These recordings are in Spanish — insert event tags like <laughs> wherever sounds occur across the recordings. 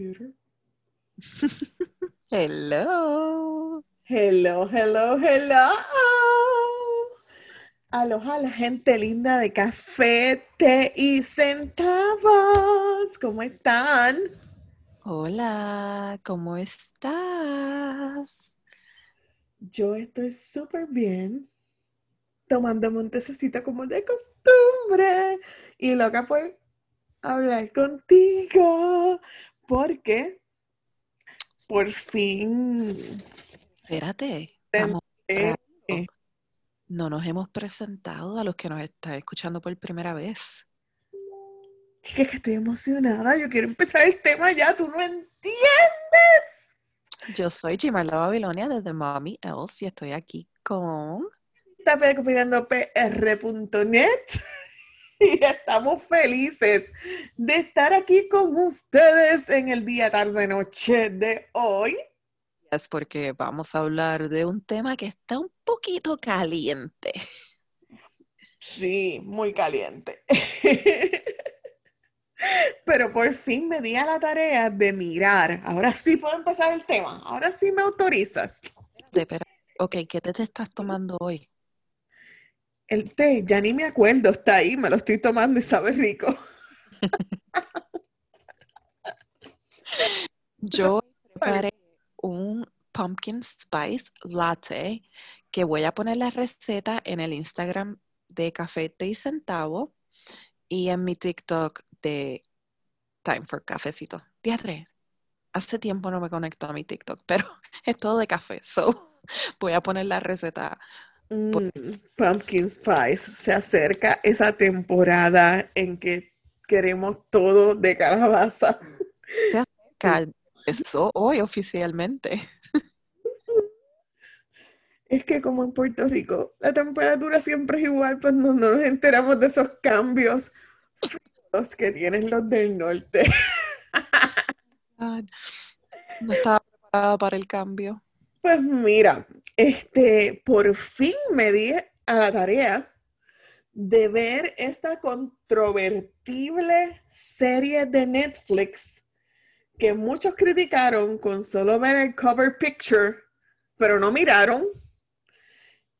computer. <laughs> Hello. Hello, hello, hello. Aloha la gente linda de café, té y centavos. ¿Cómo están? Hola, ¿cómo estás? Yo estoy súper bien, tomando un tececito como de costumbre y loca por hablar contigo, porque por fin Espérate, vamos no nos hemos presentado a los que nos están escuchando por primera vez. Chica, que estoy emocionada. Yo quiero empezar el tema ya. Tú no entiendes. Yo soy Gimarla Babilonia desde Mommy Elf y estoy aquí con... Está pr.net <laughs> y estamos felices de estar aquí con ustedes en el día, tarde, noche de hoy. Es porque vamos a hablar de un tema que está un poquito caliente. Sí, muy caliente. <laughs> Pero por fin me di a la tarea de mirar. Ahora sí puedo empezar el tema. Ahora sí me autorizas. Ok, ¿qué te estás tomando hoy? El té, ya ni me acuerdo, está ahí, me lo estoy tomando y sabe rico. <laughs> Yo preparé un pumpkin spice latte que voy a poner la receta en el Instagram de Café Té y Centavo y en mi TikTok de Time for Cafecito. Diatre, hace tiempo no me conecto a mi TikTok, pero <laughs> es todo de café, so <laughs> voy a poner la receta. Mm, pumpkin Spice. Se acerca esa temporada en que queremos todo de calabaza. Se acerca, <laughs> empezó hoy oficialmente. Es que como en Puerto Rico la temperatura siempre es igual, pues no, no nos enteramos de esos cambios fríos que tienen los del norte. <laughs> No estaba preparada para el cambio. Pues mira, este, por fin me di a la tarea de ver esta controvertible serie de Netflix que muchos criticaron con solo ver el cover picture, pero no miraron.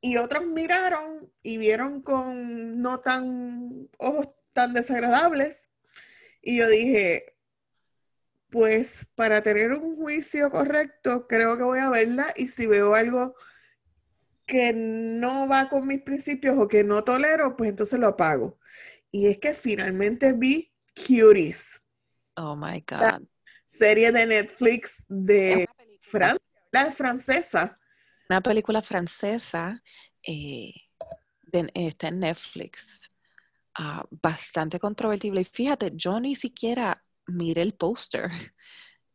Y otros miraron y vieron con no tan ojos tan desagradables. Y yo dije, pues para tener un juicio correcto, creo que voy a verla y si veo algo que no va con mis principios o que no tolero, pues entonces lo apago. Y es que finalmente vi Cuties, Oh my God. serie de Netflix de Francia, la es francesa. una película francesa eh, de- está en Netflix. ah, bastante controvertible. Y fíjate, yo ni siquiera miré el póster.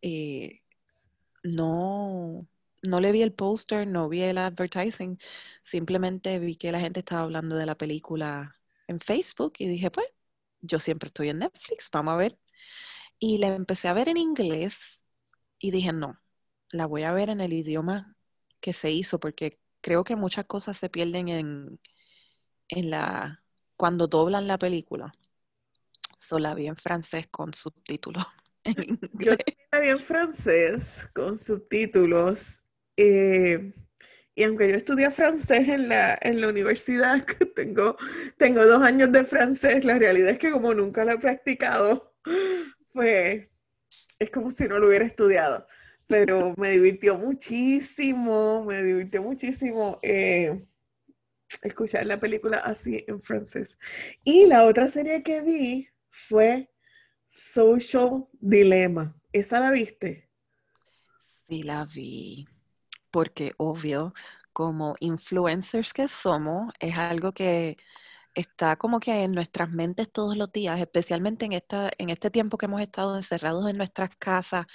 Eh, no, no le vi el póster, no vi el advertising. Simplemente vi que la gente estaba hablando de la película en Facebook y dije, pues, yo siempre estoy en Netflix, vamos a ver. Y la empecé a ver en inglés y dije, no, la voy a ver en el idioma que se hizo porque creo que muchas cosas se pierden en, en la, cuando doblan la película. So, la vi en francés con subtítulos <laughs> en Yo la vi en francés con subtítulos. eh, y aunque yo estudié francés en la, en la universidad, <laughs> tengo, tengo dos años de francés, la realidad es que como nunca lo he practicado, <laughs> pues es como si no lo hubiera estudiado. Pero me divirtió muchísimo, me divirtió muchísimo eh, escuchar la película así en francés. Y la otra serie que vi fue Social Dilemma. ¿Esa la viste? Sí, la vi. Porque, obvio, como influencers que somos, es algo que está como que en nuestras mentes todos los días, especialmente en esta, en este tiempo que hemos estado encerrados en nuestras casas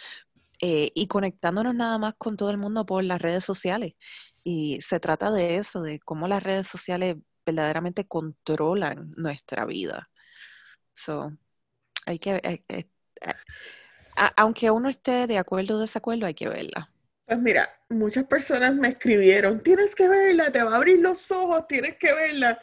eh, y conectándonos nada más con todo el mundo por las redes sociales. Y se trata de eso, de cómo las redes sociales verdaderamente controlan nuestra vida. So, hay que, aunque uno esté de acuerdo o desacuerdo, hay que verla. Pues mira, muchas personas me escribieron, tienes que verla, te va a abrir los ojos, tienes que verla.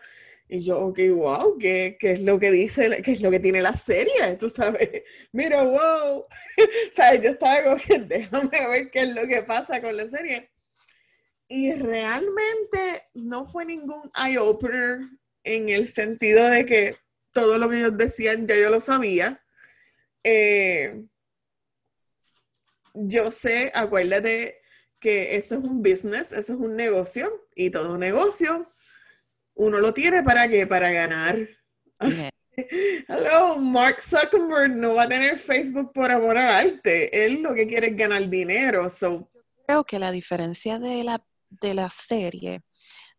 Y yo, ok, wow, ¿qué, ¿qué, es lo que dice, qué es lo que tiene la serie? Tú sabes, mira, wow. <laughs> ¿Sabes? Yo estaba como que <laughs> déjame ver qué es lo que pasa con la serie. Y realmente no fue ningún eye-opener en el sentido de que todo lo que ellos decían ya yo lo sabía. Eh, yo sé, acuérdate que eso es un business, eso es un negocio y todo negocio uno lo tiene para qué? Para ganar. <laughs> Hello, Mark Zuckerberg no va a tener Facebook por amor al arte. Él lo que quiere es ganar dinero. So. Creo que la diferencia de la, de la serie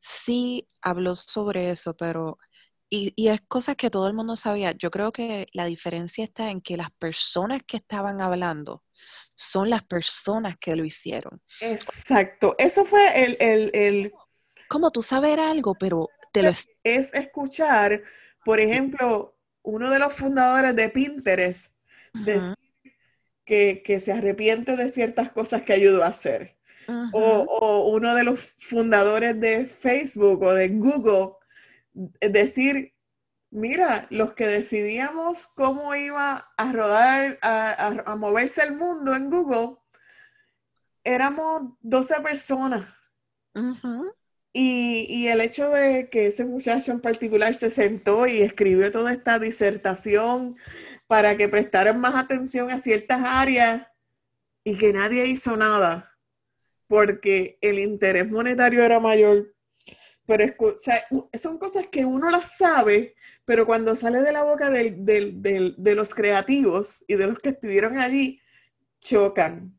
sí habló sobre eso, pero y, y, es cosas que todo el mundo sabía. Yo creo que la diferencia está en que las personas que estaban hablando son las personas que lo hicieron. Exacto. Eso fue el, el, el... Como tú saber algo, pero es escuchar, por ejemplo, uno de los fundadores de Pinterest decir que, se arrepiente de ciertas cosas que ayudó a hacer. o, uno de los fundadores de Facebook o de Google decir, mira, los que decidíamos cómo iba a rodar, a, moverse el mundo en Google, éramos 12 personas. Y, el hecho de que ese muchacho en particular se sentó y escribió toda esta disertación para que prestaran más atención a ciertas áreas y que nadie hizo nada porque el interés monetario era mayor. Pero son cosas que uno las sabe, pero cuando sale de la boca de los creativos y de los que estuvieron allí, chocan.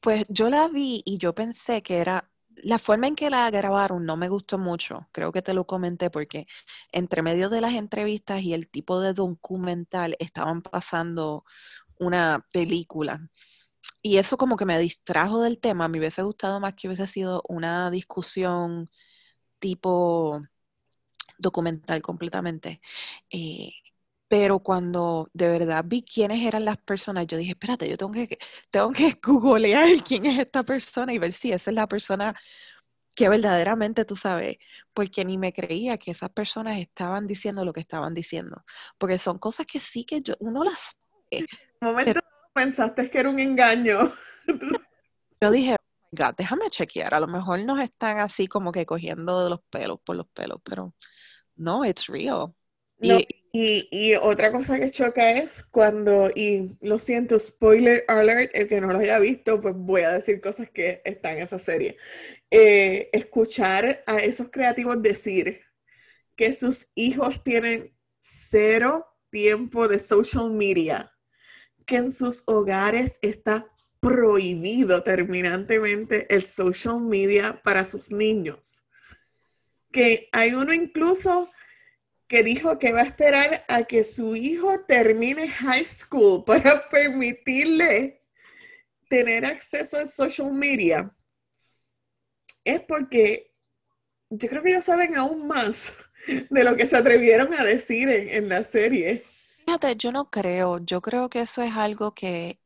Pues yo la vi y yo pensé que era la forma en que la grabaron no me gustó mucho, creo que te lo comenté porque entre medio de las entrevistas y el tipo de documental estaban pasando una película. Y eso como que me distrajo del tema, me hubiese gustado más que hubiese sido una discusión tipo documental completamente. Eh, pero cuando de verdad vi quiénes eran las personas, yo dije, espérate, yo tengo que, tengo que <laughs> googlear quién es esta persona y ver si esa es la persona que verdaderamente tú sabes, porque ni me creía que esas personas estaban diciendo lo que estaban diciendo, porque son cosas que sí que yo, uno las sabe. En un momento pensaste que era un engaño. <laughs> yo dije, God, déjame chequear, a lo mejor nos están así como que cogiendo de los pelos por los pelos, pero no, it's real. Y, otra cosa que choca es cuando, y lo siento, spoiler alert, el que no lo haya visto, pues voy a decir cosas que están en esa serie. Eh, escuchar a esos creativos decir que sus hijos tienen cero tiempo de social media, que en sus hogares está prohibido terminantemente el social media para sus niños, que hay uno incluso que dijo que va a esperar a que su hijo termine high school <laughs> para permitirle tener acceso a social media, es porque yo creo que ellos saben aún más de lo que se atrevieron a decir en, la serie. Fíjate, yo no creo, yo creo que eso es algo que,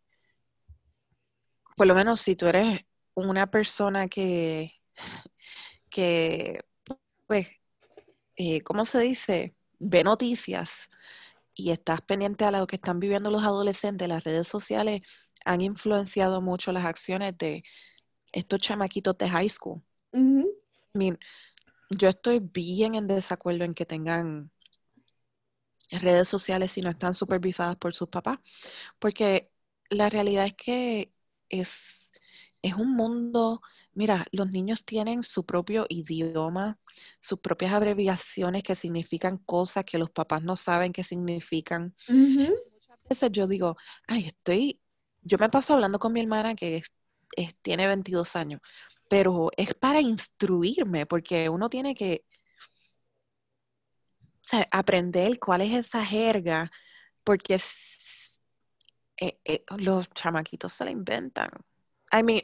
por lo menos si tú eres una persona que, que pues, eh, ¿cómo se dice? Ve noticias y estás pendiente a lo que están viviendo los adolescentes, las redes sociales han influenciado mucho las acciones de estos chamaquitos de high school. yo estoy bien en desacuerdo en que tengan redes sociales si no están supervisadas por sus papás, porque la realidad es que es, es un mundo Mira, los niños tienen su propio idioma, sus propias abreviaciones que significan cosas que los papás no saben que significan. Muchas veces yo digo, ay, estoy, yo me paso hablando con mi hermana que tiene 22 años, pero es para instruirme, porque uno tiene que aprender cuál es esa jerga, porque eh, eh, los chamaquitos se la inventan. I mean,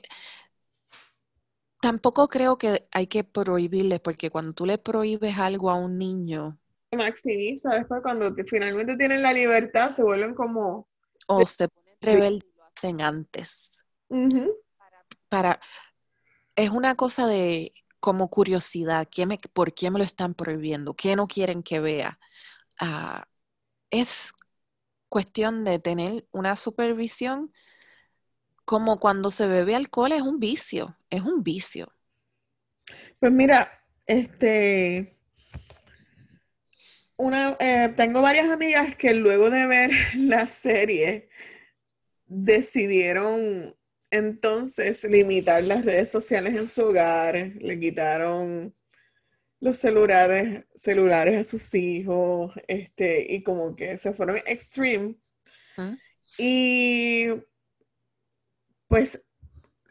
Tampoco creo que hay que prohibirle, porque cuando tú le prohíbes algo a un niño. Maximiza, después cuando finalmente tienen la libertad se vuelven como. O se ponen rebeldes lo hacen antes. para, Es una cosa de como curiosidad, ¿qué me, ¿por qué me lo están prohibiendo? ¿Qué no quieren que vea? Ah, es cuestión de tener una supervisión como cuando se bebe alcohol es un vicio, es un vicio. Pues mira, este, una, eh, tengo varias amigas que luego de ver <laughs> la serie decidieron entonces limitar las redes sociales en su hogar, le quitaron los celulares, celulares a sus hijos, este, y como que se fueron extreme. Ah. Y pues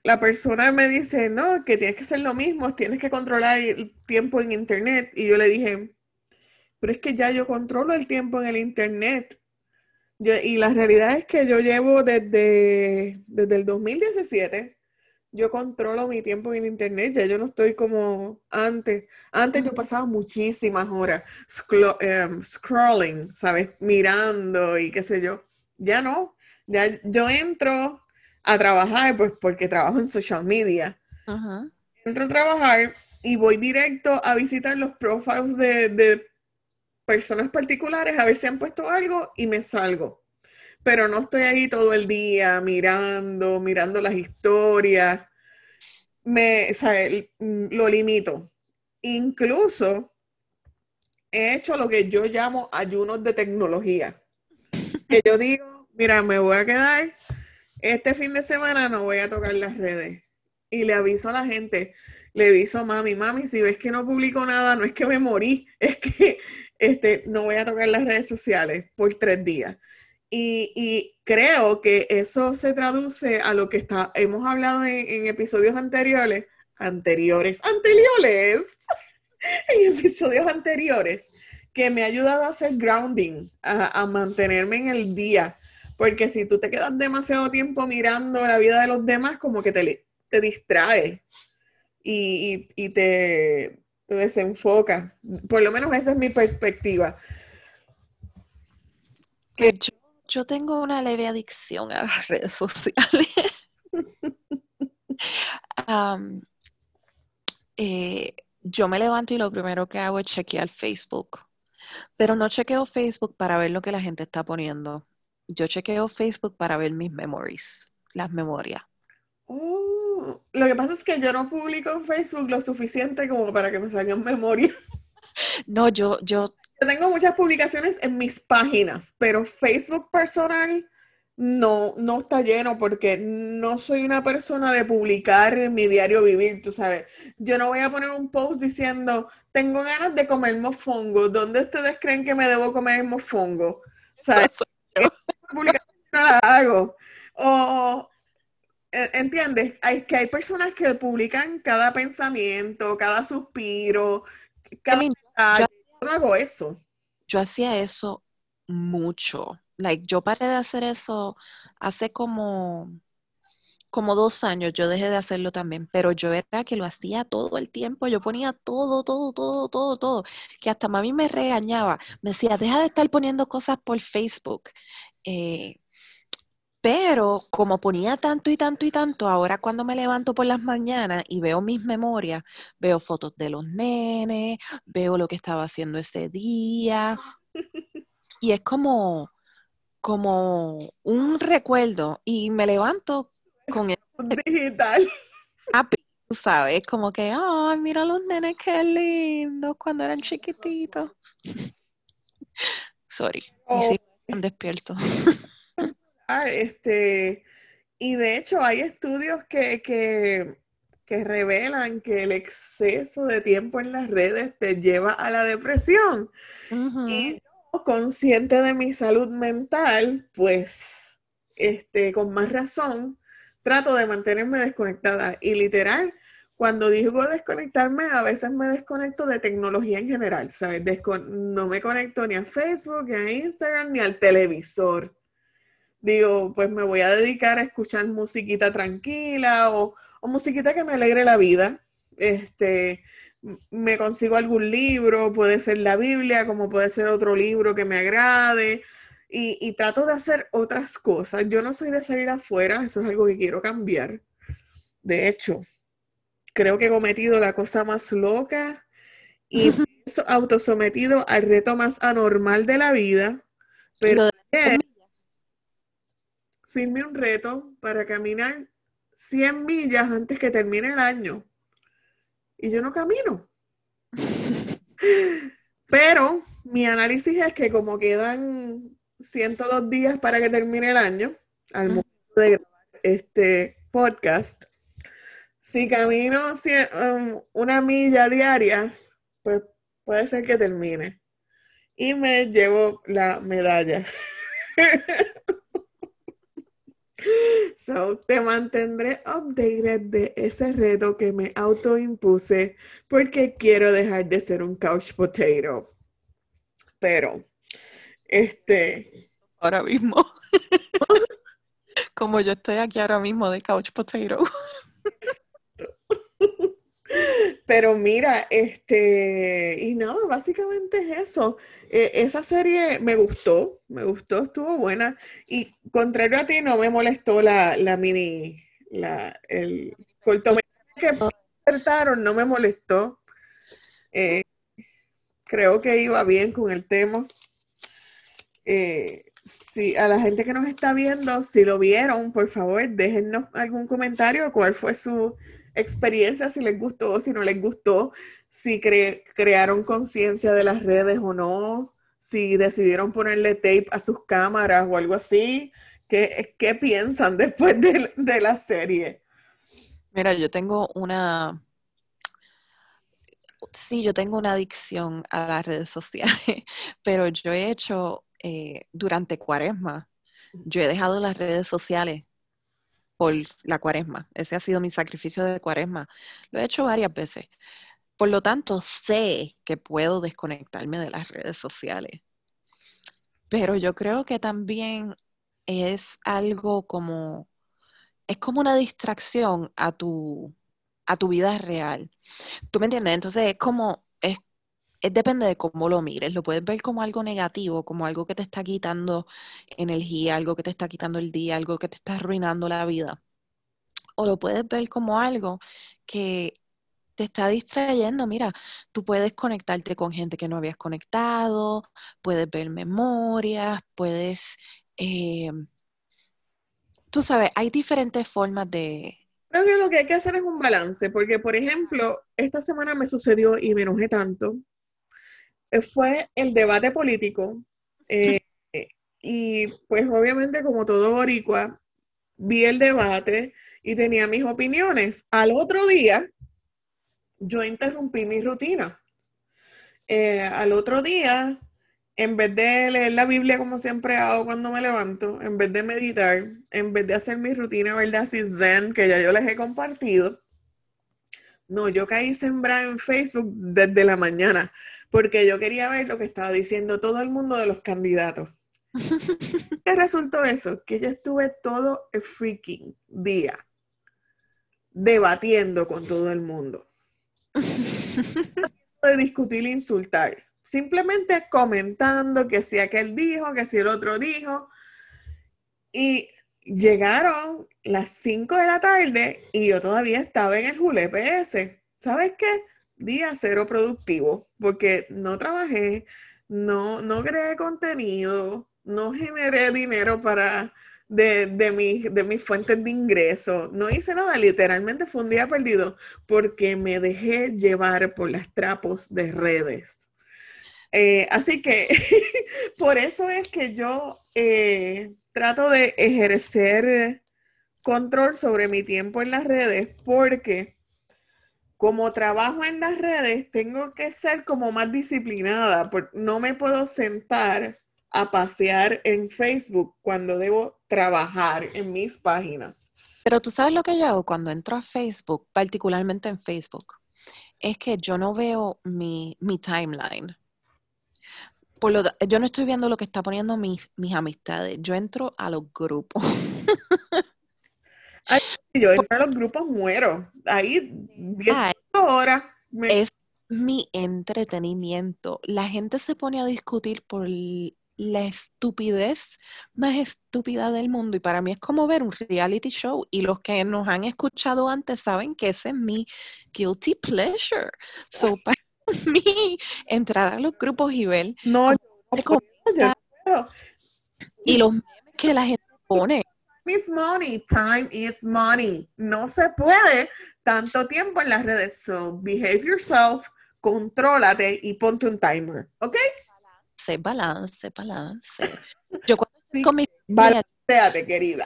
la persona me dice, no, que tienes que hacer lo mismo, tienes que controlar el tiempo en Internet. Y yo le dije, pero es que ya yo controlo el tiempo en el Internet. y la realidad es que yo llevo desde, desde el 2017, yo controlo mi tiempo en Internet, ya yo no estoy como antes. Antes yo pasaba muchísimas horas em, scrolling, ¿sabes? Mirando y qué sé yo. Ya no, ya yo entro a trabajar, pues porque trabajo en social media. Entro a trabajar y voy directo a visitar los profiles de, personas particulares a ver si han puesto algo y me salgo. Pero no estoy ahí todo el día mirando, mirando las historias. Me, lo limito. Incluso he hecho lo que yo llamo ayunos de tecnología. Que yo digo, mira, me voy a quedar este fin de semana no voy a tocar las redes. Y le aviso a la gente, le aviso a mami, mami, si ves que no publico nada, no es que me morí, <laughs> es que este, no voy a tocar las redes sociales por tres días. Y, creo que eso se traduce a lo que está, hemos hablado en, episodios anteriores, anteriores, anteriores, <laughs> en episodios anteriores, que me ha ayudado a hacer grounding, a, a mantenerme en el día porque si tú te quedas demasiado tiempo mirando la vida de los demás, como que te, te distrae y, te, desenfoca. Por lo menos esa es mi perspectiva. Yo, tengo una leve adicción a las <laughs> redes sociales. Eh, yo me levanto y lo primero que hago es chequear Facebook. Pero no chequeo Facebook para ver lo que la gente está poniendo yo chequeo Facebook para ver mis memories, las memorias. Oh, lo que pasa es que yo no publico en Facebook lo suficiente como para que me salgan memorias. No, yo, yo. Tengo muchas publicaciones en mis páginas, pero Facebook personal no, no está lleno porque no soy una persona de publicar en mi diario vivir, tú sabes. Yo no voy a poner un post diciendo, tengo ganas de comer mofongo. ¿Dónde ustedes creen que me debo comer mofongo? ¿Sabes? publicación no la hago. O, e, ¿entiendes? Hay, que hay personas que publican cada pensamiento, cada suspiro, cada... hago eso. Yo hacía eso mucho. Like, yo paré de hacer eso hace como, como dos años. Yo dejé de hacerlo también, pero yo era que lo hacía todo el tiempo. Yo ponía todo, todo, todo, todo, todo. Que hasta mami me regañaba. Me decía, deja de estar poniendo cosas por Facebook. Eh, pero como ponía tanto y tanto y tanto, ahora cuando me levanto por las mañanas y veo mis memorias, veo fotos de los nenes, veo lo que estaba haciendo ese día. <laughs> Y es como, como un recuerdo. Y me levanto con el <laughs> digital. ¿sabes? Como que, ay, mira los nenes, qué lindos cuando eran chiquititos. <laughs> Sorry. Oh despierto. Este, y de hecho hay estudios que, que, revelan que el exceso de tiempo en las redes te lleva a la depresión. Y yo, consciente de mi salud mental, pues, este, con más razón, trato de mantenerme desconectada. Y literal, cuando digo desconectarme, a veces me desconecto de tecnología en general, ¿sabes? no me conecto ni a Facebook, ni a Instagram, ni al televisor. Digo, pues me voy a dedicar a escuchar musiquita tranquila o, musiquita que me alegre la vida. Este, me consigo algún libro, puede ser la Biblia, como puede ser otro libro que me agrade. Y, y trato de hacer otras cosas. Yo no soy de salir afuera, eso es algo que quiero cambiar. De hecho, creo que he cometido la cosa más loca y autosometido al reto más anormal de la vida. Pero firme un reto para caminar 100 millas antes que termine el año. Y yo no camino. <laughs> Pero mi análisis es que como quedan 102 días para que termine el año, al momento de grabar este podcast, si camino um, una milla diaria, pues puede ser que termine. Y me llevo la medalla. <laughs> <laughs> So, te mantendré updated de ese reto que me autoimpuse porque quiero dejar de ser un couch potato. Pero, este. Ahora mismo. <laughs> Como yo estoy aquí ahora mismo de couch potato. <laughs> Pero mira, este, y nada, básicamente es eso. E, esa serie me gustó, me gustó, estuvo buena. Y contrario a ti, no me molestó la, mini, la, el cortometraje que presentaron, no me molestó. Eh, creo que iba bien con el tema. Eh, si a la gente que nos está viendo, si lo vieron, por favor, déjennos algún comentario, cuál fue su experiencia, si les gustó, si no les gustó, si crearon conciencia de las redes o no, si decidieron ponerle tape a sus cámaras o algo así. ¿Qué, piensan <laughs> después de, de la serie? Mira, yo tengo una, sí, yo tengo una adicción a las redes sociales, <laughs> pero yo he hecho eh, durante cuaresma, yo he dejado las redes sociales la cuaresma. Ese ha sido mi sacrificio de cuaresma. Lo he hecho varias veces. Por lo tanto, sé que puedo desconectarme de las redes sociales. Pero yo creo que también es algo como, es como una distracción a tu, a tu vida real. ¿Tú me entiendes? Entonces es como, es, es, depende de cómo lo mires. Lo puedes ver como algo negativo, como algo que te está quitando energía, algo que te está quitando el día, algo que te está arruinando la vida. O lo puedes ver como algo que te está distrayendo. Mira, tú puedes conectarte con gente que no habías conectado, puedes ver memorias, puedes... Eh, tú sabes, hay diferentes formas de, Creo que lo que hay que hacer es un balance, porque por ejemplo, esta semana me sucedió y me enojé tanto, eh, fue el debate político. Eh, <laughs> y pues obviamente como todo boricua, vi el debate y tenía mis opiniones. Al otro día, yo interrumpí mi rutina. Eh, al otro día, en vez de leer la Biblia como siempre hago cuando me levanto, en vez de meditar, en vez de hacer mi rutina, ¿verdad? Así zen, que ya yo les he compartido, no, yo caí sembrada en Facebook desde la mañana, porque yo quería ver lo que estaba diciendo todo el mundo de los candidatos. <laughs> ¿Qué resultó eso? Que yo estuve todo el freaking día debatiendo con todo el mundo. <laughs> de discutir e insultar simplemente comentando que si aquel dijo, que si el otro dijo. Y llegaron las 5 de la tarde y yo todavía estaba en el julepe ese. ¿Sabes qué? Día cero productivo, porque no trabajé, no, no creé contenido, no generé dinero para de, de, de mis fuentes de ingreso. No hice nada, literalmente fue un día perdido porque me dejé llevar por las trapos de redes. Eh, así que <laughs> por eso es que yo eh, trato de ejercer control sobre mi tiempo en las redes porque como trabajo en las redes tengo que ser como más disciplinada, no me puedo sentar a pasear en Facebook cuando debo trabajar en mis páginas. Pero tú sabes lo que yo hago cuando entro a Facebook, particularmente en Facebook, es que yo no veo mi, mi timeline yo no estoy viendo lo que está poniendo mis, mis amistades. Yo entro a los grupos. <laughs> Ay, yo entro a los grupos, muero. Ahí 10 horas. Es mi entretenimiento. La gente se pone a discutir por la estupidez más estúpida del mundo y para mí es como ver un reality show y los que nos han escuchado antes saben que ese es mi guilty pleasure. So para <laughs> mí entrar a los grupos y ver No, yo no puedo. y los memes que la gente pone. Miss Money, time is money. No se puede tanto tiempo en las redes. So, behave yourself, contrólate y ponte un timer. ¿Ok? Se balance, balance. Yo cuando Sí. con mi Balanceate, querida.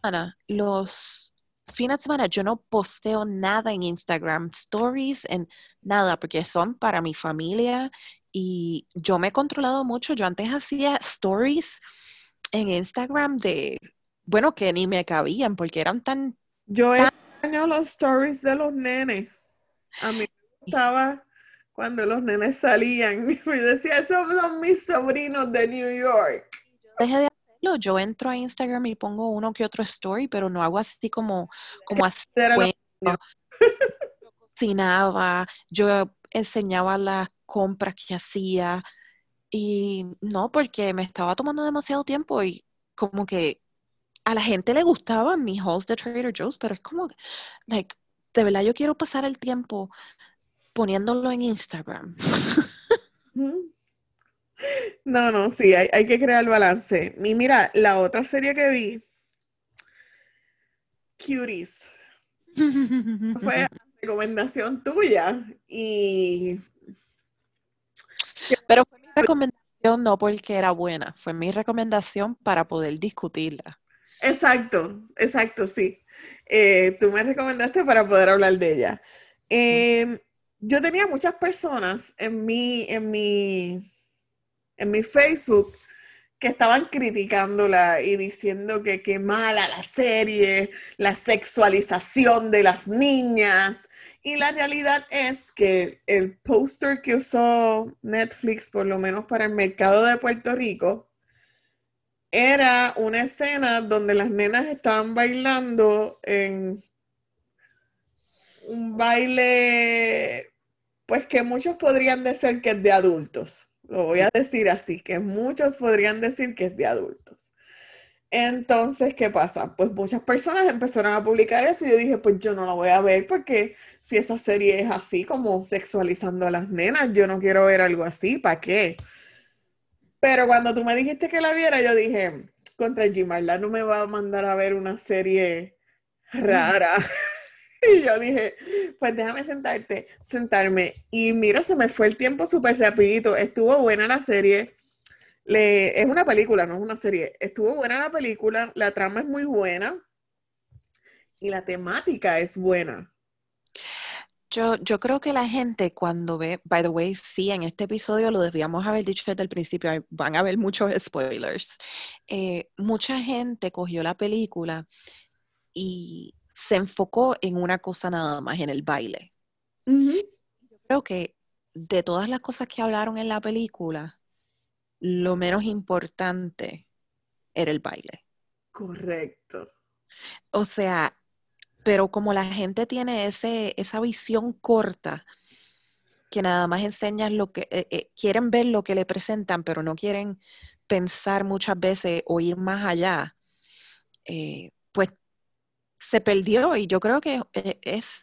semana, los fines de semana yo no posteo nada en Instagram, stories, en nada, porque son para mi familia y yo me he controlado mucho. Yo antes hacía stories en Instagram de, bueno, que ni me cabían porque eran tan, Yo extraño los stories de los nenes. A mí me gustaba cuando los nenes salían. <laughs> Y decía, esos son mis sobrinos de New York. dejé de hacerlo. Yo entro a Instagram y pongo uno que otro story, pero no hago así como, como así. <laughs> Yo cocinaba, yo enseñaba las compras que hacía y no, porque me estaba tomando demasiado tiempo y como que a la gente le gustaban mis hauls de Trader Joe's, pero es como, like, de verdad yo quiero pasar el tiempo poniéndolo en Instagram. No, no, sí, hay, hay que crear balance. Y mira, la otra serie que vi, Cuties, fue <laughs> recomendación tuya. Y Pero fue recomendación no porque era buena, fue mi recomendación para poder discutirla. exacto, exacto, sí. Eh, tú me recomendaste para poder hablar de ella. Eh, yo tenía muchas personas en mi, en mi, en mi Facebook que estaban criticándola y diciendo que qué mala la serie, la sexualización de las niñas. Y la realidad es que el póster que usó Netflix, por lo menos para el mercado de Puerto Rico, era una escena donde las nenas estaban bailando en un baile, pues que muchos podrían decir que es de adultos. Lo voy a decir así, que muchos podrían decir que es de adultos. Entonces, ¿qué pasa? Pues muchas personas empezaron a publicar eso y yo dije, pues yo no la voy a ver porque si esa serie es así como sexualizando a las nenas, yo no quiero ver algo así, ¿para qué? Pero cuando tú me dijiste que la viera, yo dije, contra Gimarla no me va a mandar a ver una serie rara. <laughs> <laughs> Y yo dije, pues déjame sentarte, sentarme. Y mira, se me fue el tiempo súper rapidito. Estuvo buena la serie. Le, es una película, no es una serie. Estuvo buena la película, la trama es muy buena y la temática es buena. Yo, yo creo que la gente cuando ve, by the way, sí, en este episodio lo debíamos haber dicho desde el principio, van a haber muchos spoilers. Eh, mucha gente cogió la película y se enfocó en una cosa nada más, en el baile. Creo que de todas las cosas que hablaron en la película, lo menos importante era el baile. Correcto. O sea, pero como la gente tiene ese, esa visión corta, que nada más enseñan lo que, eh, eh, quieren ver lo que le presentan, pero no quieren pensar muchas veces o ir más allá, eh, se perdió y yo creo que eh, es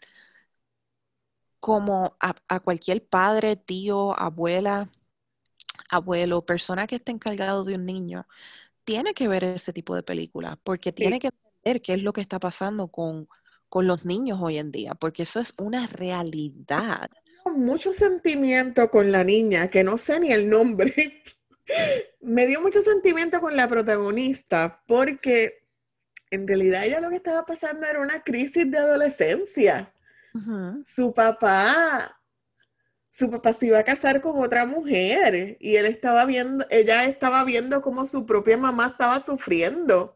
como a, a cualquier padre, tío, abuela, abuelo, persona que esté encargado de un niño, tiene que ver ese tipo de películas, porque tiene que entender qué es lo que está pasando con, con los niños hoy en día, porque eso es una realidad. Mucho sentimiento con la niña, que no sé ni el nombre. <laughs> Me dio mucho sentimiento con la protagonista, porque en realidad ella lo que estaba pasando era una crisis de adolescencia. Su papá, su papá se iba a casar con otra mujer y él estaba viendo, ella estaba viendo cómo su propia mamá estaba sufriendo.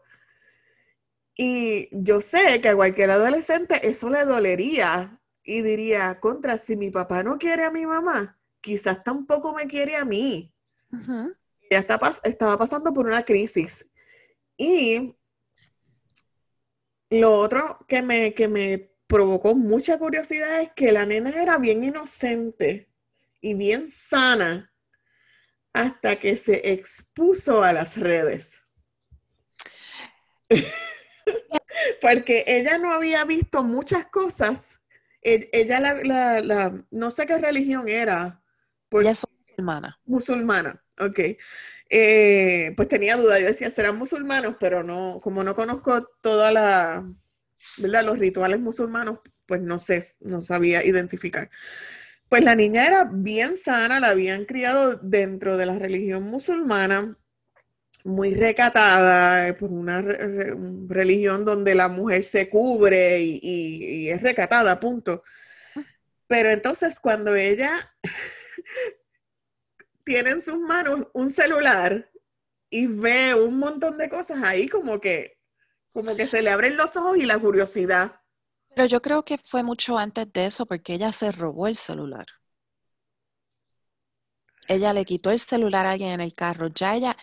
Y yo sé que a cualquier adolescente eso le dolería y diría, contra, si mi papá no quiere a mi mamá, quizás tampoco me quiere a mí. Ujú. Ella está estaba pasando por una crisis. Y lo otro que me, que me provocó mucha curiosidad es que la nena era bien inocente y bien sana hasta que se expuso a las redes. <laughs> Porque ella no había visto muchas cosas. E, ella, la, no sé qué religión era. Ella es musulmana. Musulmana, ok. Eh, pues tenía duda, yo decía, serán musulmanos, pero no, como no conozco toda la, ¿verdad? Los rituales musulmanos, pues no sé, no sabía identificar. Pues la niña era bien sana, la habían criado dentro de la religión musulmana, muy recatada, pues una religión donde la mujer se cubre y, es recatada, punto. Pero entonces cuando ella tiene en sus manos un celular y ve un montón de cosas ahí, como que, como que se le abren los ojos y la curiosidad. Pero yo creo que fue mucho antes de eso porque ella se robó el celular. Ella le quitó el celular a alguien en el carro. Ya ella,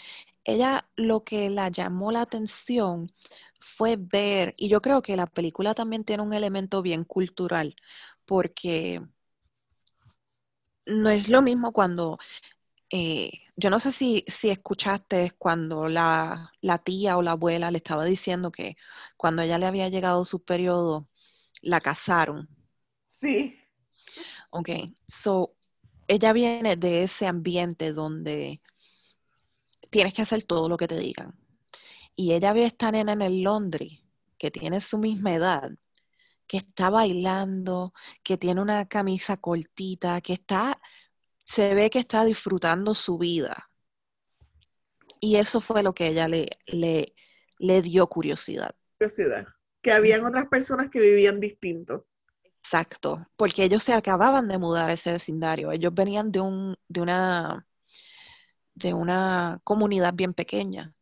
ella lo que la llamó la atención fue ver, y yo creo que la película también tiene un elemento bien cultural, porque no es lo mismo cuando, eh, yo no sé si, si escuchaste cuando la, la, tía o la abuela le estaba diciendo que cuando ella le había llegado su periodo, la casaron. Sí. Ok, so ella viene de ese ambiente donde tienes que hacer todo lo que te digan. Y ella ve a esta nena en el Londres, que tiene su misma edad, que está bailando, que tiene una camisa cortita, que está, se ve que está disfrutando su vida. Y eso fue lo que ella le, le, le dio curiosidad. Curiosidad que habían otras personas que vivían distinto. Exacto, porque ellos se acababan de mudar a ese vecindario. Ellos venían de un, de una, de una comunidad bien pequeña.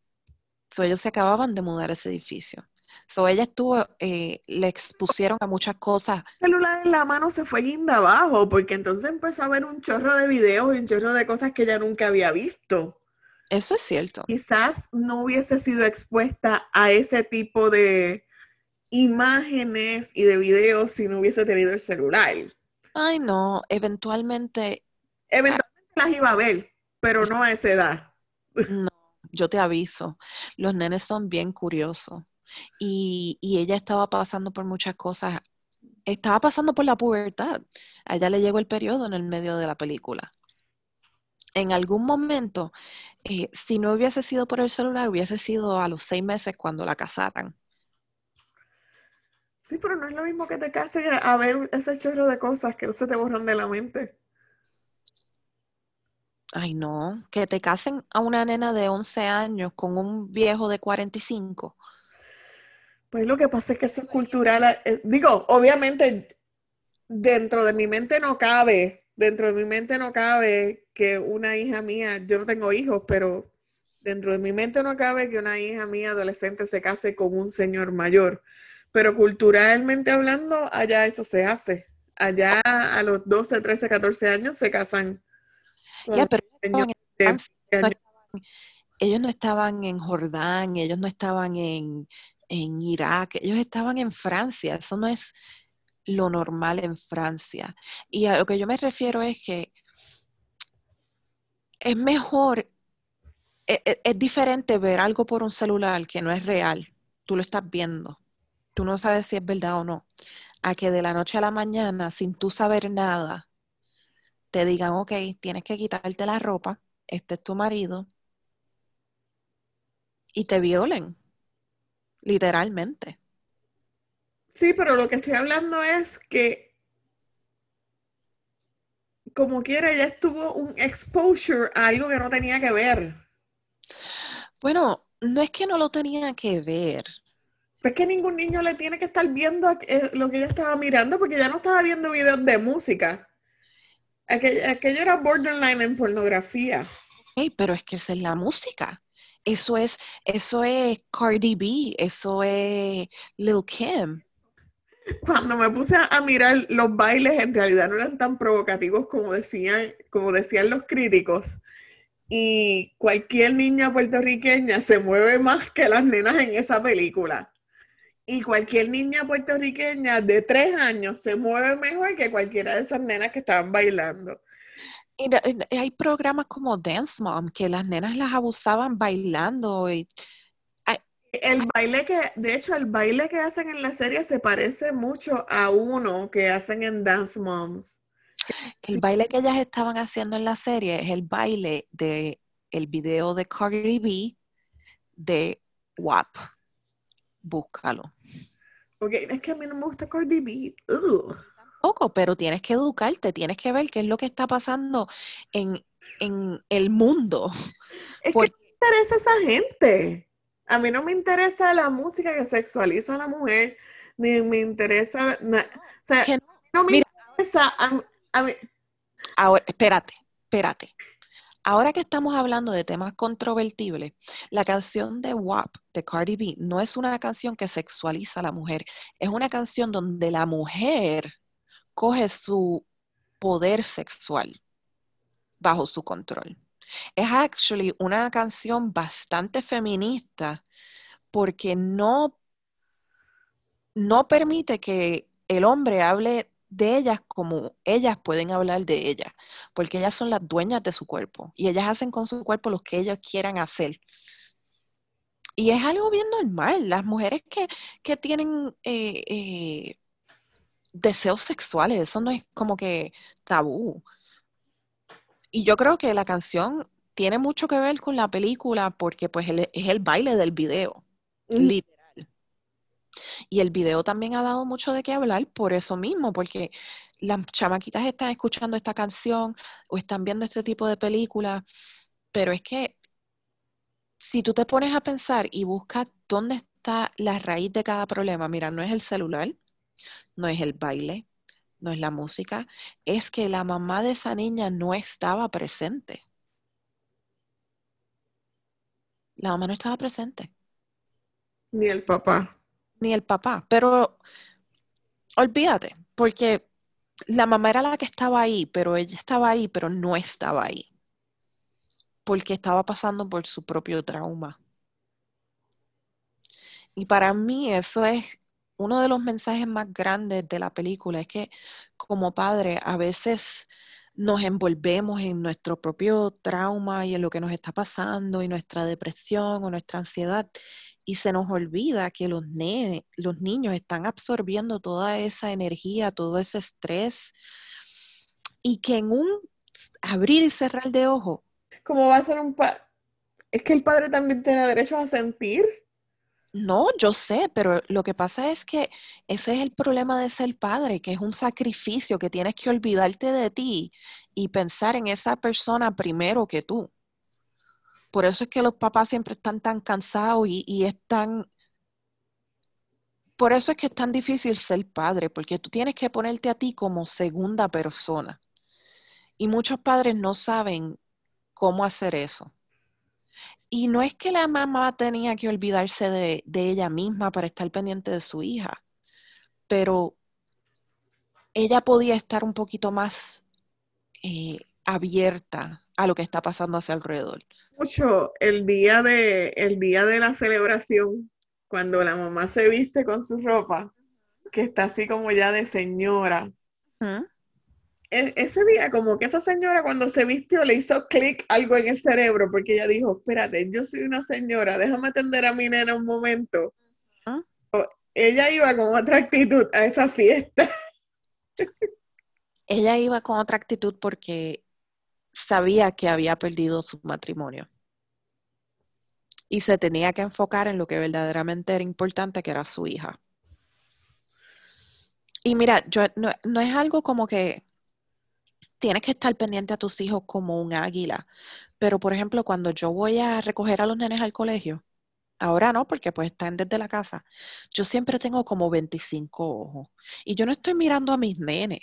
So, ellos se acababan de mudar a ese edificio. So, ella estuvo, eh, le expusieron a muchas cosas. El celular en la mano se fue guinda abajo, porque entonces empezó a ver un chorro de videos y un chorro de cosas que ella nunca había visto. Eso es cierto. Quizás no hubiese sido expuesta a ese tipo de, imágenes y de videos si no hubiese tenido el celular. Ay, no, eventualmente. Eventualmente las iba a ver, pero no a esa edad. No, yo te aviso, los nenes son bien curiosos y, y ella estaba pasando por muchas cosas. Estaba pasando por la pubertad. A ella le llegó el periodo en el medio de la película. En algún momento, eh, si no hubiese sido por el celular, hubiese sido a los seis meses cuando la casaran. Sí, pero no es lo mismo que te casen a, ver ese chorro de cosas que no se te borran de la mente. Ay, no, que te casen a una nena de 11 años con un viejo de 45. Pues lo que pasa es que eso es cultural. Eh, digo, obviamente, dentro de mi mente no cabe, dentro de mi mente no cabe que una hija mía, yo no tengo hijos, pero dentro de mi mente no cabe que una hija mía adolescente se case con un señor mayor pero culturalmente hablando, allá eso se hace. Allá a los 12, 13, 14 años se casan. pero ellos no estaban en Jordán, ellos no estaban en, en Irak, ellos estaban en Francia. Eso no es lo normal en Francia. Y a lo que yo me refiero es que es mejor, es, e, es, diferente ver algo por un celular que no es real. Tú lo estás viendo tú no sabes si es verdad o no, a que de la noche a la mañana, sin tú saber nada, te digan, ok, tienes que quitarte la ropa, este es tu marido, y te violen, literalmente. Sí, pero lo que estoy hablando es que, como quiera, ya estuvo un exposure a algo que no tenía que ver. Bueno, no es que no lo tenía que ver, es que ningún niño le tiene que estar viendo eh, lo que ella estaba mirando porque ya no estaba viendo videos de música. Aquello, era borderline en pornografía. Hey, pero es que esa es la música. Eso es, eso es Cardi B, eso es Lil Kim. Cuando me puse a mirar los bailes, en realidad no eran tan provocativos como decían, como decían los críticos. Y cualquier niña puertorriqueña se mueve más que las nenas en esa película y cualquier niña puertorriqueña de tres años se mueve mejor que cualquiera de esas nenas que estaban bailando. Hay programas como Dance Mom que las nenas las abusaban bailando y el baile que, de hecho, el baile que hacen en la serie se parece mucho a uno que hacen en Dance Moms. El baile que ellas estaban haciendo en la serie es el baile de el video de Cardi B de WAP. Búscalo. Ok, es que a mí no me gusta Cardi B. Poco, pero tienes que educarte, tienes que ver qué es lo que está pasando en, el mundo. <laughs> Es que me interesa esa gente. A mí no me interesa la música que sexualiza a la mujer, ni me interesa, o sea, no, me interesa a, mí. Ahora, espérate, espérate. Ahora que estamos hablando de temas controvertibles, la canción de WAP de Cardi B no es una canción que sexualiza a la mujer, es una canción donde la mujer coge su poder sexual bajo su control. Es actually una canción bastante feminista porque no, no permite que el hombre hable de ellas como ellas pueden hablar de ellas, porque ellas son las dueñas de su cuerpo y ellas hacen con su cuerpo lo que ellas quieran hacer. Y es algo bien normal. Las mujeres que, tienen eh, eh, deseos sexuales, eso no es como que tabú. Y yo creo que la canción tiene mucho que ver con la película porque pues es el baile del video, literal. Y el video también ha dado mucho de qué hablar por eso mismo, porque las chamaquitas están escuchando esta canción o están viendo este tipo de película, pero es que si tú te pones a pensar y buscas dónde está la raíz de cada problema, mira, no es el celular, no es el baile, no es la música, es que la mamá de esa niña no estaba presente. La mamá no estaba presente. Ni el papá. Ni el papá. Pero olvídate, porque la mamá era la que estaba ahí, pero ella estaba ahí, pero no estaba ahí. Porque estaba pasando por su propio trauma. Y para mí eso es uno de los mensajes más grandes de la película es que como padre a veces nos envolvemos en nuestro propio trauma y en lo que nos está pasando y nuestra depresión o nuestra ansiedad y se nos olvida que los, niños están absorbiendo toda esa energía, todo ese estrés y que en un abrir y cerrar de ojo. ¿Cómo va a ser un? Es que el padre también tiene derecho a sentir. No, yo sé, pero lo que pasa es que ese es el problema de ser padre, que es un sacrificio, que tienes que olvidarte de ti y pensar en esa persona primero que tú. Por eso es que los papás siempre están tan cansados y, y es Por eso es que es tan difícil ser padre, porque tú tienes que ponerte a ti como segunda persona. Y muchos padres no saben cómo hacer eso. Y no es que la mamá tenía que olvidarse de, ella misma para estar pendiente de su hija, pero ella podía estar un poquito más eh, abierta a lo que está pasando a su alrededor. Mucho el día de el día de la celebración, cuando la mamá se viste con su ropa, que está así como ya de señora. E, ese día, como que esa señora cuando se vistió le hizo clic algo en el cerebro, porque ella dijo, espérate, yo soy una señora, déjame atender a mi nena un momento. Ella iba con otra actitud a esa fiesta. <laughs> ella iba con otra actitud porque sabía que había perdido su matrimonio. Y se tenía que enfocar en lo que verdaderamente era importante, que era su hija. Y mira, yo no es algo como que tienes que estar pendiente a tus hijos como un águila. Pero, por ejemplo, cuando yo voy a recoger a los nenes al colegio, ahora no, porque pues están desde la casa, yo siempre tengo como 25 ojos. Y yo no estoy mirando a mis nenes.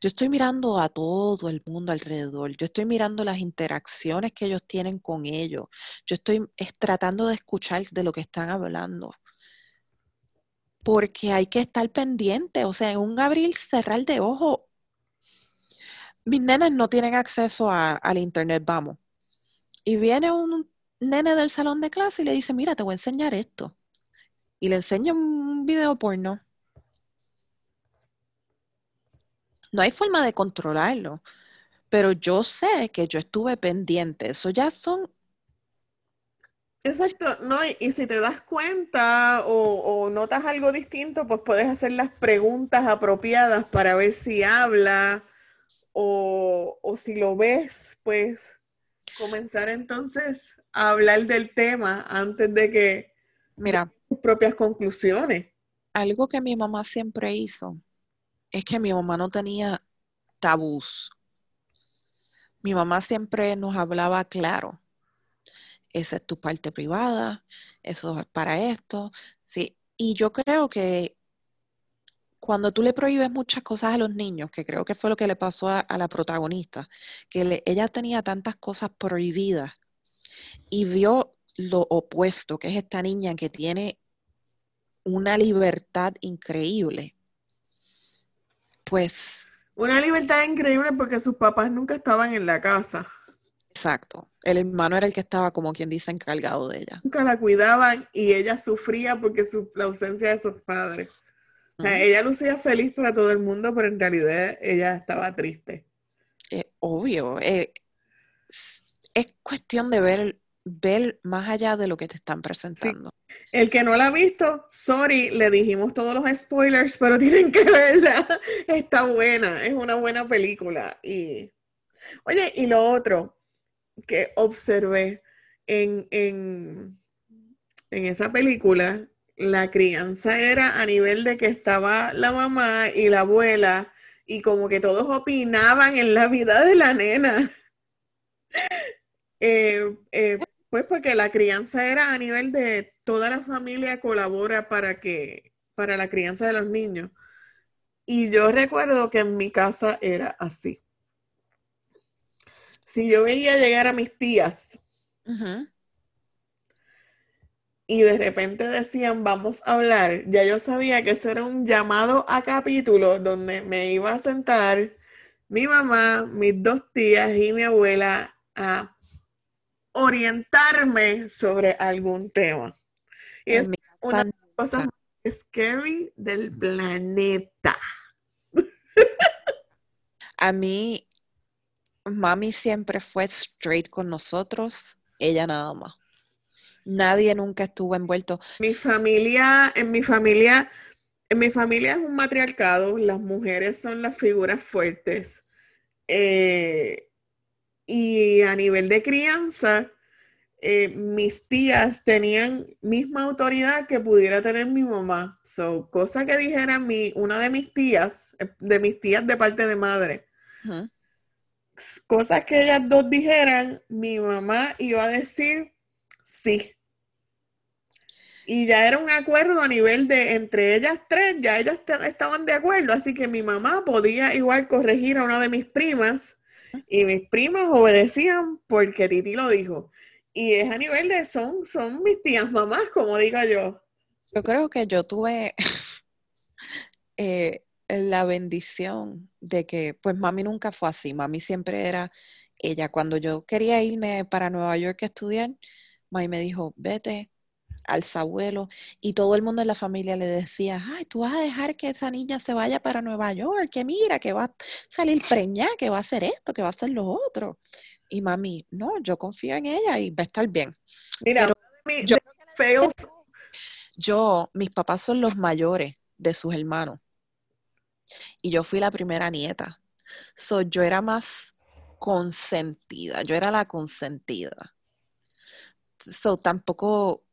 Yo estoy mirando a todo el mundo alrededor. Yo estoy mirando las interacciones que ellos tienen con ellos. Yo estoy tratando de escuchar de lo que están hablando. Porque hay que estar pendiente. O sea, en un abrir cerrar de ojo mis nenes no tienen acceso al internet, vamos. Y viene un nene del salón de clase y le dice, mira, te voy a enseñar esto. Y le enseña un video porno. No hay forma de controlarlo. pero yo sé que yo estuve pendiente. Eso ya son Exacto, no, y, si te das cuenta o, notas algo distinto, pues puedes hacer las preguntas apropiadas para ver si habla o, o si lo ves, pues comenzar entonces a hablar del tema antes de que Mira, tus propias conclusiones. Algo que mi mamá siempre hizo es que mi mamá no tenía tabús. Mi mamá siempre nos hablaba claro esa es tu parte privada, eso es para esto, sí. Y yo creo que cuando tú le prohíbes muchas cosas a los niños, que creo que fue lo que le pasó a, la protagonista, que ella tenía tantas cosas prohibidas y vio lo opuesto, que es esta niña que tiene una libertad increíble, pues... Una libertad increíble porque sus papás nunca estaban en la casa. Exacto. El hermano era el que estaba, como quien dice, encargado de ella. Nunca la cuidaban y ella sufría porque su, la ausencia de sus padres. Ella lucía feliz para todo el mundo, pero en realidad ella estaba triste. obvio. Eh, es cuestión de ver, ver más allá de lo que te están presentando. El que no la ha visto, sorry, le dijimos todos los spoilers, pero <laughs> tienen que verla. Está buena, es una buena película. Y, oye, y lo otro, que observé en, en, esa película, la crianza era a nivel de que estaba la mamá y la abuela y como que todos opinaban en la vida de la nena. <laughs> Eh, eh, pues porque la crianza era a nivel de toda la familia colabora para que, para la crianza de los niños. Y yo recuerdo que en mi casa era así si yo veía llegar a mis tías y de repente decían, vamos a hablar, ya yo sabía que eso era un llamado a capítulo donde me iba a sentar mi mamá, mis dos tías y mi abuela a orientarme sobre algún tema. Y es una de las cosas más scary del planeta. A mí mami siempre fue straight con nosotros, ella nada más. Nadie nunca estuvo envuelto. Mi familia, en mi familia, en mi familia es un matriarcado, las mujeres son las figuras fuertes. Eh, y a nivel de crianza, eh, mis tías tenían misma autoridad que pudiera tener mi mamá. So, cosa que dijera mi, una de mis tías, de mis tías de parte de madre, cosas que ellas dos dijeran, mi mamá iba a decir sí. Y ya era un acuerdo a nivel de entre ellas tres, ya ellas estaban de acuerdo, así que mi mamá podía igual corregir a una de mis primas y mis primas obedecían porque Titi lo dijo. Y es a nivel de son, son mis tías mamás, como digo yo. Yo creo que yo tuve <laughs> eh, la bendición de que, pues mami nunca fue así, mami siempre era ella. Cuando yo quería irme para Nueva York a estudiar, mami me dijo, vete al abuelo y todo el mundo en la familia le decía, ay, tú vas a dejar que esa niña se vaya para Nueva York, que mira, que va a salir preñada, que va a hacer esto, que va a hacer lo otro. Y mami, no, yo confío en ella y va a estar bien. Mira, yo, yo, mis papás son los mayores de sus hermanos y yo fui la primera nieta. So, yo era más consentida, yo era la consentida. So, tampoco,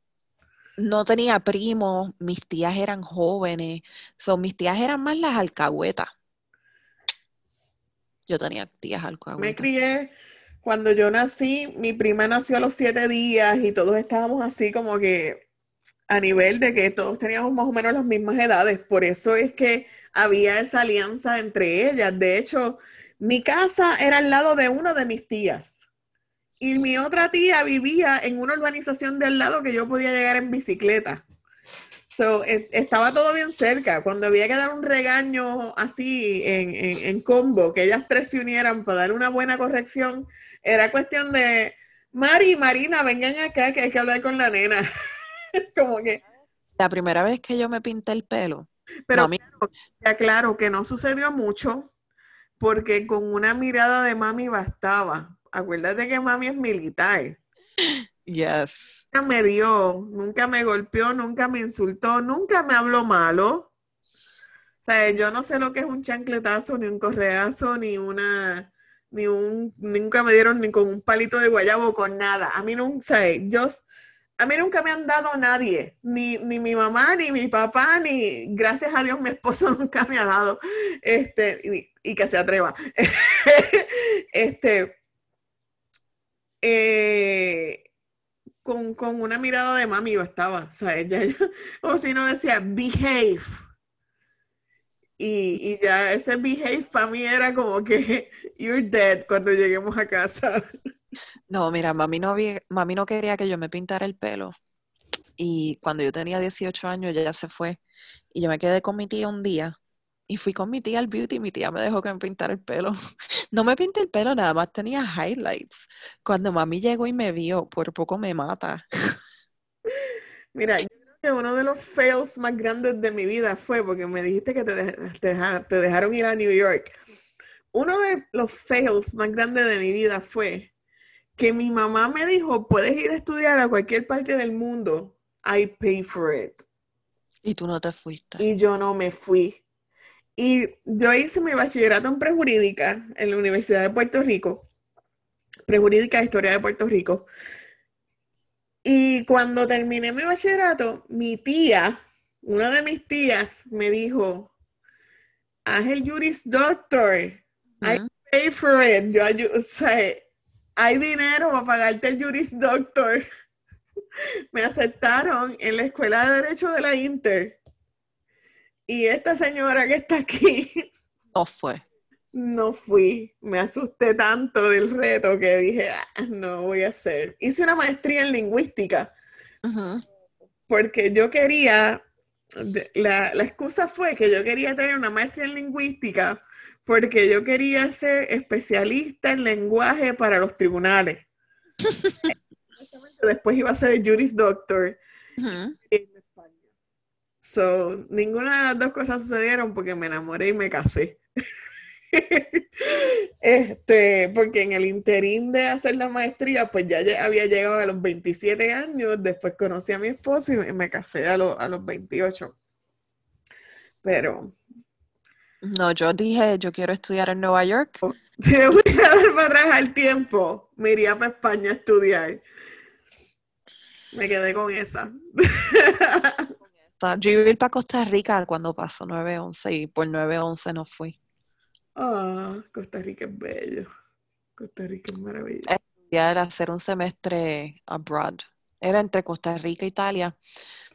no tenía primos, mis tías eran jóvenes, so, mis tías eran más las alcahuetas. Yo tenía tías alcahuetas. Me crié, cuando yo nací, mi prima nació a los siete días y todos estábamos así como que a nivel de que todos teníamos más o menos las mismas edades. Por eso es que había esa alianza entre ellas. De hecho, mi casa era al lado de una de mis tías. Y mi otra tía vivía en una urbanización de al lado que yo podía llegar en bicicleta. So, e, estaba todo bien cerca. Cuando había que dar un regaño así en, en, combo, que ellas tres se unieran para dar una buena corrección, era cuestión de, Mari y Marina, vengan acá que hay que hablar con la nena. <laughs> Como que... La primera vez que yo me pinté el pelo, pero claro, que no sucedió mucho porque con una mirada de mami bastaba. Acuérdate que mami es militar. Yes. Nunca me dio, nunca me golpeó, nunca me insultó, nunca me habló malo. O sea, yo no sé lo que es un chancletazo, ni un correazo, ni una, ni un, nunca me dieron ni con un palito de guayabo, con nada. A mí nunca, o sea, yo, a mí nunca me han dado nadie, ni, ni mi mamá, ni mi papá, ni, gracias a Dios, mi esposo <laughs> nunca me ha dado, este, y, y que se atreva. <laughs> este, eh, con, con, una mirada de mami yo estaba, o sea, ella, <laughs> o si no decía, behave. Y, y, ya ese behave para mí era como que <laughs> you're dead cuando lleguemos a casa. No, mira, mami no, había, mami no quería que yo me pintara el pelo. Y cuando yo tenía 18 años, ella se fue. Y yo me quedé con mi tía un día. Y fui con mi tía al beauty y mi tía me dejó que me pintara el pelo. <laughs> No me pinté el pelo, nada más tenía highlights. Cuando mami llegó y me vio, por poco me mata. Mira, yo creo que uno de los fails más grandes de mi vida fue porque me dijiste que te, te, te dejaron ir a New York. Uno de los fails más grandes de mi vida fue que mi mamá me dijo, puedes ir a estudiar a cualquier parte del mundo, I pay for it. Y tú no te fuiste. Y yo no me fui. Y yo hice mi bachillerato en prejurídica en la Universidad de Puerto Rico, prejurídica de Historia de Puerto Rico. Y cuando terminé mi bachillerato, mi tía, una de mis tías, me dijo, haz el Juris Doctor, I pay for it. Yo, o sea, hay dinero para pagarte el Juris Doctor. <laughs> Me aceptaron en la Escuela de Derecho de la Inter. Y esta señora que está aquí. No fue. No fui. Me asusté tanto del reto que dije, ah, no voy a hacer. Hice una maestría en lingüística. Porque yo quería, la, la excusa fue que yo quería tener una maestría en lingüística porque yo quería ser especialista en lenguaje para los tribunales. <laughs> Después iba a ser el Juris Doctor. So, ninguna de las dos cosas sucedieron porque me enamoré y me casé. <laughs> este, porque en el interín de hacer la maestría, pues ya había llegado a los 27 años, después conocí a mi esposo y me, casé a, a los 28. Pero no, yo dije, yo quiero estudiar en Nueva York. <laughs> Si me a dar para atrás al tiempo, me iría para España a estudiar. Me quedé con esa. <laughs> Yo iba a ir para Costa Rica cuando pasó 9-11 y por 9-11 no fui. Ah, Costa Rica es bello. Costa Rica es maravilloso. Era hacer un semestre abroad. Era entre Costa Rica e Italia.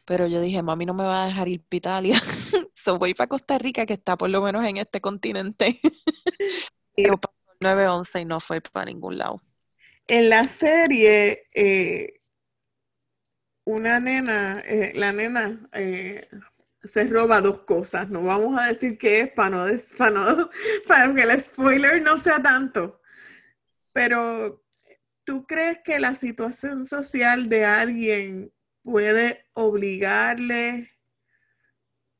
Pero yo dije, mami no me va a dejar ir para Italia. <laughs> so voy para Costa Rica, que está por lo menos en este continente. <laughs> Pero pasó 9-11 y no fue para ningún lado. En la serie, eh, una nena, eh, la nena eh, se roba dos cosas. No vamos a decir qué es para, no, para, no, <laughs> para que el spoiler no sea tanto. Pero, ¿tú crees que la situación social de alguien puede obligarle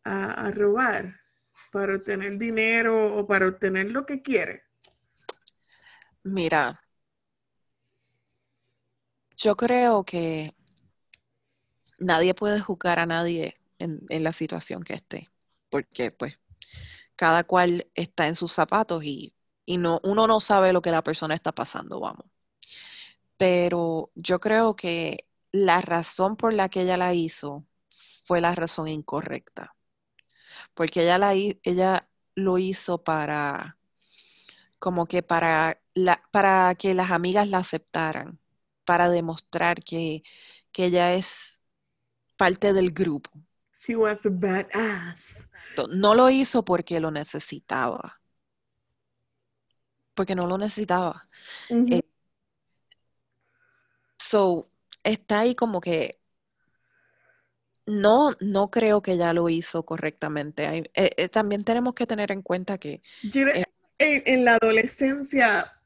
a, robar para obtener dinero o para obtener lo que quiere? Mira, yo creo que nadie puede juzgar a nadie en, la situación que esté, porque pues cada cual está en sus zapatos y, y no, uno no sabe lo que la persona está pasando, vamos. Pero yo creo que la razón por la que ella la hizo fue la razón incorrecta. Porque ella, la, ella lo hizo para, como que para, la, para que las amigas la aceptaran, para demostrar que, que ella es parte del grupo. She was a badass. No lo hizo porque lo necesitaba. Porque no lo necesitaba. Eh, so, está ahí como que no, no creo que ya lo hizo correctamente. Eh, eh, también tenemos que tener en cuenta que... en, la adolescencia,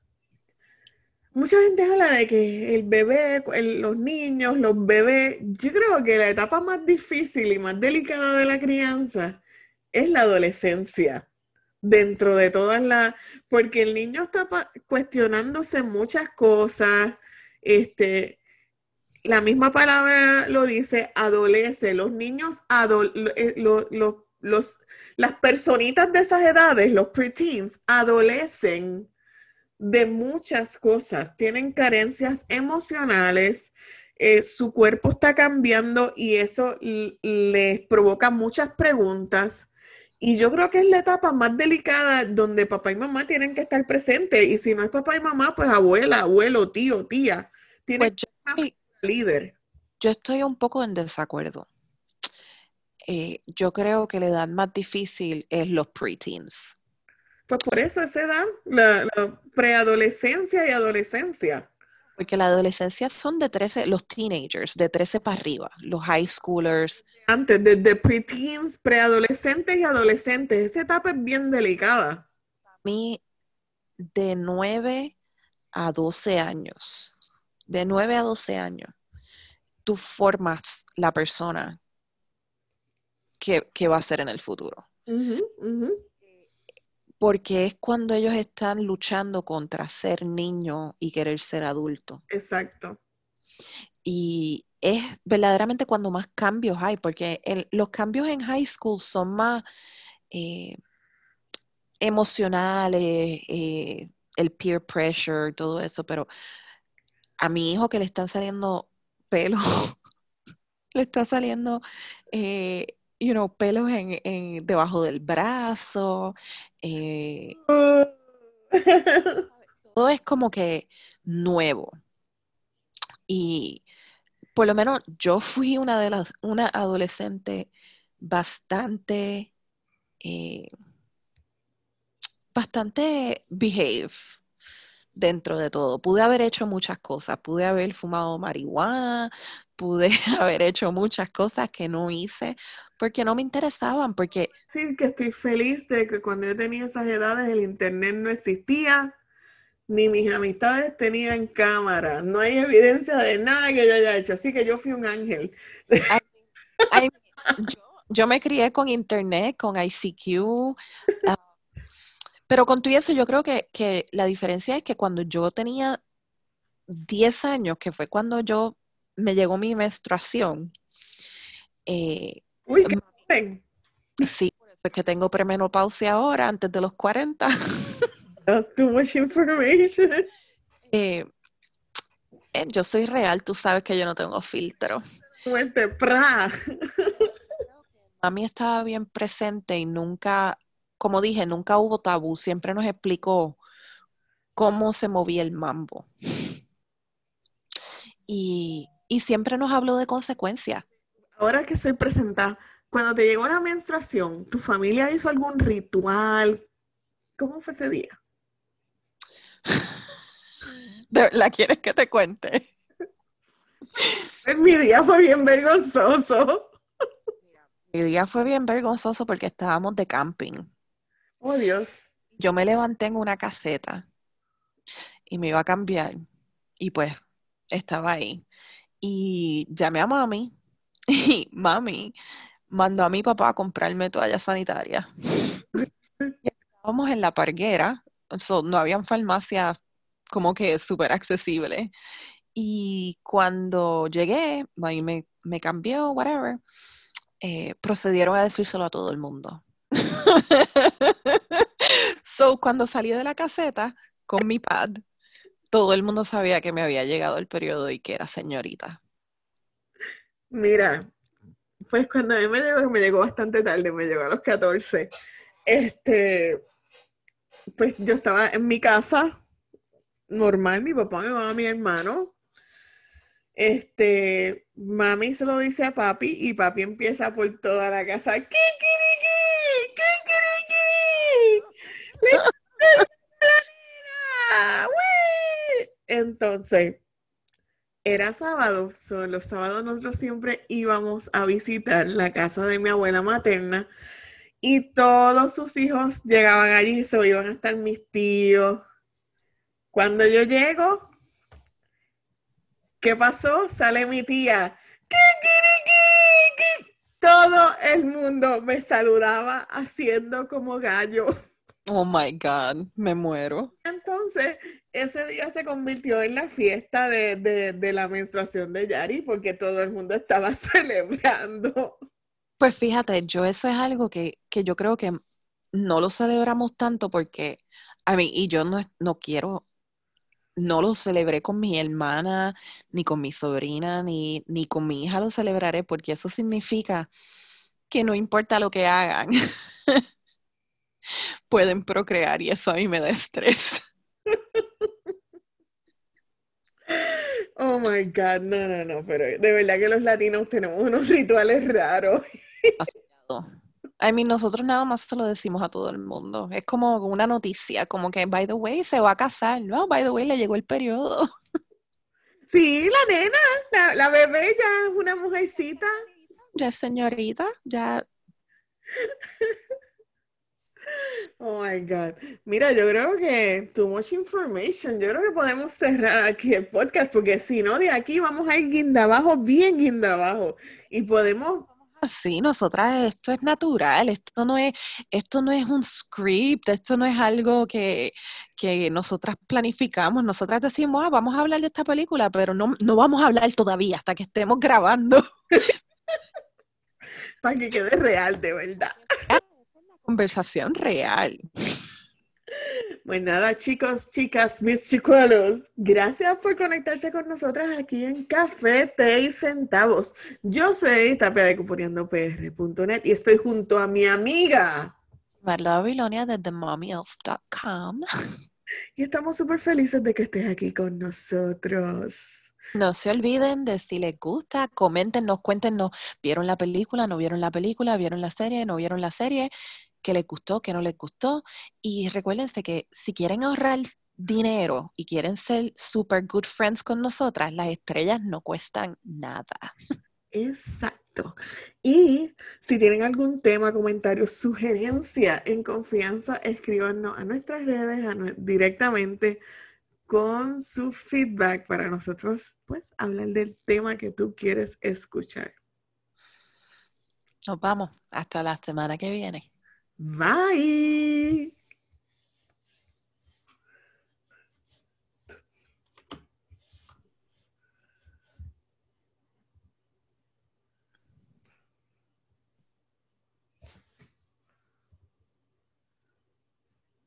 mucha gente habla de que el bebé, los niños, los bebés, yo creo que la etapa más difícil y más delicada de la crianza es la adolescencia. dentro de todas las, porque el niño está cuestionándose muchas cosas, este, la misma palabra lo dice, adolece, los niños, eh, los, las personitas de esas edades, los preteens, adolecen de muchas cosas, tienen carencias emocionales, eh, su cuerpo está cambiando y eso les provoca muchas preguntas. Y yo creo que es la etapa más delicada donde papá y mamá tienen que estar presentes. Y si no es papá y mamá, pues abuela, abuelo, tío, tía. Tiene pues yo, líder. Yo estoy un poco en desacuerdo. Eh, yo creo que la edad más difícil es los preteens. Pues por eso esa edad, la, preadolescencia y adolescencia. Porque la adolescencia son de 13, los teenagers, de 13 para arriba, los high schoolers. Antes, desde preteens, preadolescentes y adolescentes, esa etapa es bien delicada. A mí, de 9 a 12 años, de 9 a 12 años, tú formas la persona que, va a ser en el futuro porque es cuando ellos están luchando contra ser niño y querer ser adulto. Exacto. Y es verdaderamente cuando más cambios hay, porque los cambios en high school son más eh, emocionales, eh, el peer pressure, todo eso, pero a mi hijo que le están saliendo pelo, <laughs> le está saliendo eh, you know, pelos en, debajo del brazo. Eh, <laughs> todo es como que nuevo. Y por lo menos yo fui una de las, una adolescente bastante, eh, bastante behave dentro de todo. Pude haber hecho muchas cosas, pude haber fumado marihuana, pude <laughs> haber hecho muchas cosas que no hice porque no me interesaban, porque... Sí, que estoy feliz de que cuando yo tenía esas edades el internet no existía, ni mis amistades tenían cámara, no hay evidencia de nada que yo haya hecho, así que yo fui un ángel. <laughs> yo, me crié con internet, con ICQ, ah, pero con todo eso yo creo que, que la diferencia es que cuando yo tenía 10 años, que fue cuando yo me llegó mi menstruación. Eh, Uy, qué Sí, por eso es que tengo premenopausia ahora, antes de los 40. <laughs> That's too much information. Eh, eh, yo soy real, tú sabes que yo no tengo filtro. Muerte, pra. Mami estaba bien presente y nunca, como dije, nunca hubo tabú, siempre nos explicó cómo se movía el mambo. Y, y siempre nos habló de consecuencias. Ahora que soy presentada, cuando te llegó la menstruación, ¿tu familia hizo algún ritual? ¿Cómo fue ese día? <laughs> ¿La quieres que te cuente? Mi día fue bien vergonzoso. Mi día fue bien vergonzoso porque estábamos de camping. Oh, Dios. Yo me levanté en una caseta y me iba a cambiar. Y pues estaba ahí. Y llamé a mami <laughs> y mami mandó a mi papá a comprarme toallas sanitarias. estábamos en la parguera, no habían farmacias como que súper accesibles. Y cuando llegué, mami me, me cambió, whatever, eh, procedieron a decírselo a todo el mundo. <laughs> so, cuando salí de la caseta con mi pad, todo el mundo sabía que me había llegado el periodo y que era señorita. Mira, pues cuando a mí me llegó, me llegó bastante tarde, me llegó a los 14. Este, pues yo estaba en mi casa, normal, mi papá, mi mamá, mi hermano. Este, mami se lo dice a papi y papi empieza por toda la casa, ¿qué Entonces, era sábado, los sábados nosotros siempre íbamos a visitar la casa de mi abuela materna y todos sus hijos llegaban allí, se iban a estar mis tíos. Cuando yo llego, ¿qué pasó? Sale mi tía. Todo el mundo me saludaba haciendo como gallo. Oh my God, me muero. Entonces, ese día se convirtió en la fiesta de, de, de la menstruación de Yari porque todo el mundo estaba <laughs> celebrando. Pues fíjate, yo eso es algo que, que yo creo que no lo celebramos tanto porque, a mí, y yo no, no quiero, no lo celebré con mi hermana, ni con mi sobrina, ni, ni con mi hija lo celebraré, porque eso significa que no importa lo que hagan, <laughs> pueden procrear y eso a mí me da estrés. Oh my God, no, no, no, pero de verdad que los latinos tenemos unos <laughs> rituales raros. I mean, nosotros nada más se lo decimos a todo el mundo. Es como una noticia, como que, by the way, se va a casar. No, by the way, le llegó el periodo. Sí, la nena, la, la bebé ya es una mujercita. Ya es señorita, ya. <laughs> Oh my God. Mira, yo creo que too much information. Yo creo que podemos cerrar aquí el podcast porque si no, de aquí vamos a ir guinda abajo, bien guinda abajo. Y podemos Sí, nosotras, esto es natural, esto no es, esto no es un script, esto no es algo que, que nosotras planificamos, nosotras decimos, ah, vamos a hablar de esta película, pero no, no vamos a hablar todavía hasta que estemos grabando. <laughs> Para que quede real, de verdad. Conversación real. Pues nada, chicos, chicas, mis chicuelos, gracias por conectarse con nosotras aquí en Café, Té y Centavos. Yo soy Tapia de CupuriandoPR.net y estoy junto a mi amiga Marla Babilonia de TheMommyOf.com. Y estamos súper felices de que estés aquí con nosotros. No se olviden de si les gusta, coméntenos, cuéntenos, ¿vieron la película? ¿No vieron la película? ¿Vieron la serie? ¿No vieron la serie? Qué les gustó, qué no les gustó. Y recuérdense que si quieren ahorrar dinero y quieren ser super good friends con nosotras, las estrellas no cuestan nada. Exacto. Y si tienen algún tema, comentario, sugerencia en confianza, escríbanos a nuestras redes directamente con su feedback para nosotros, pues, hablar del tema que tú quieres escuchar. Nos vamos. Hasta la semana que viene. Bye.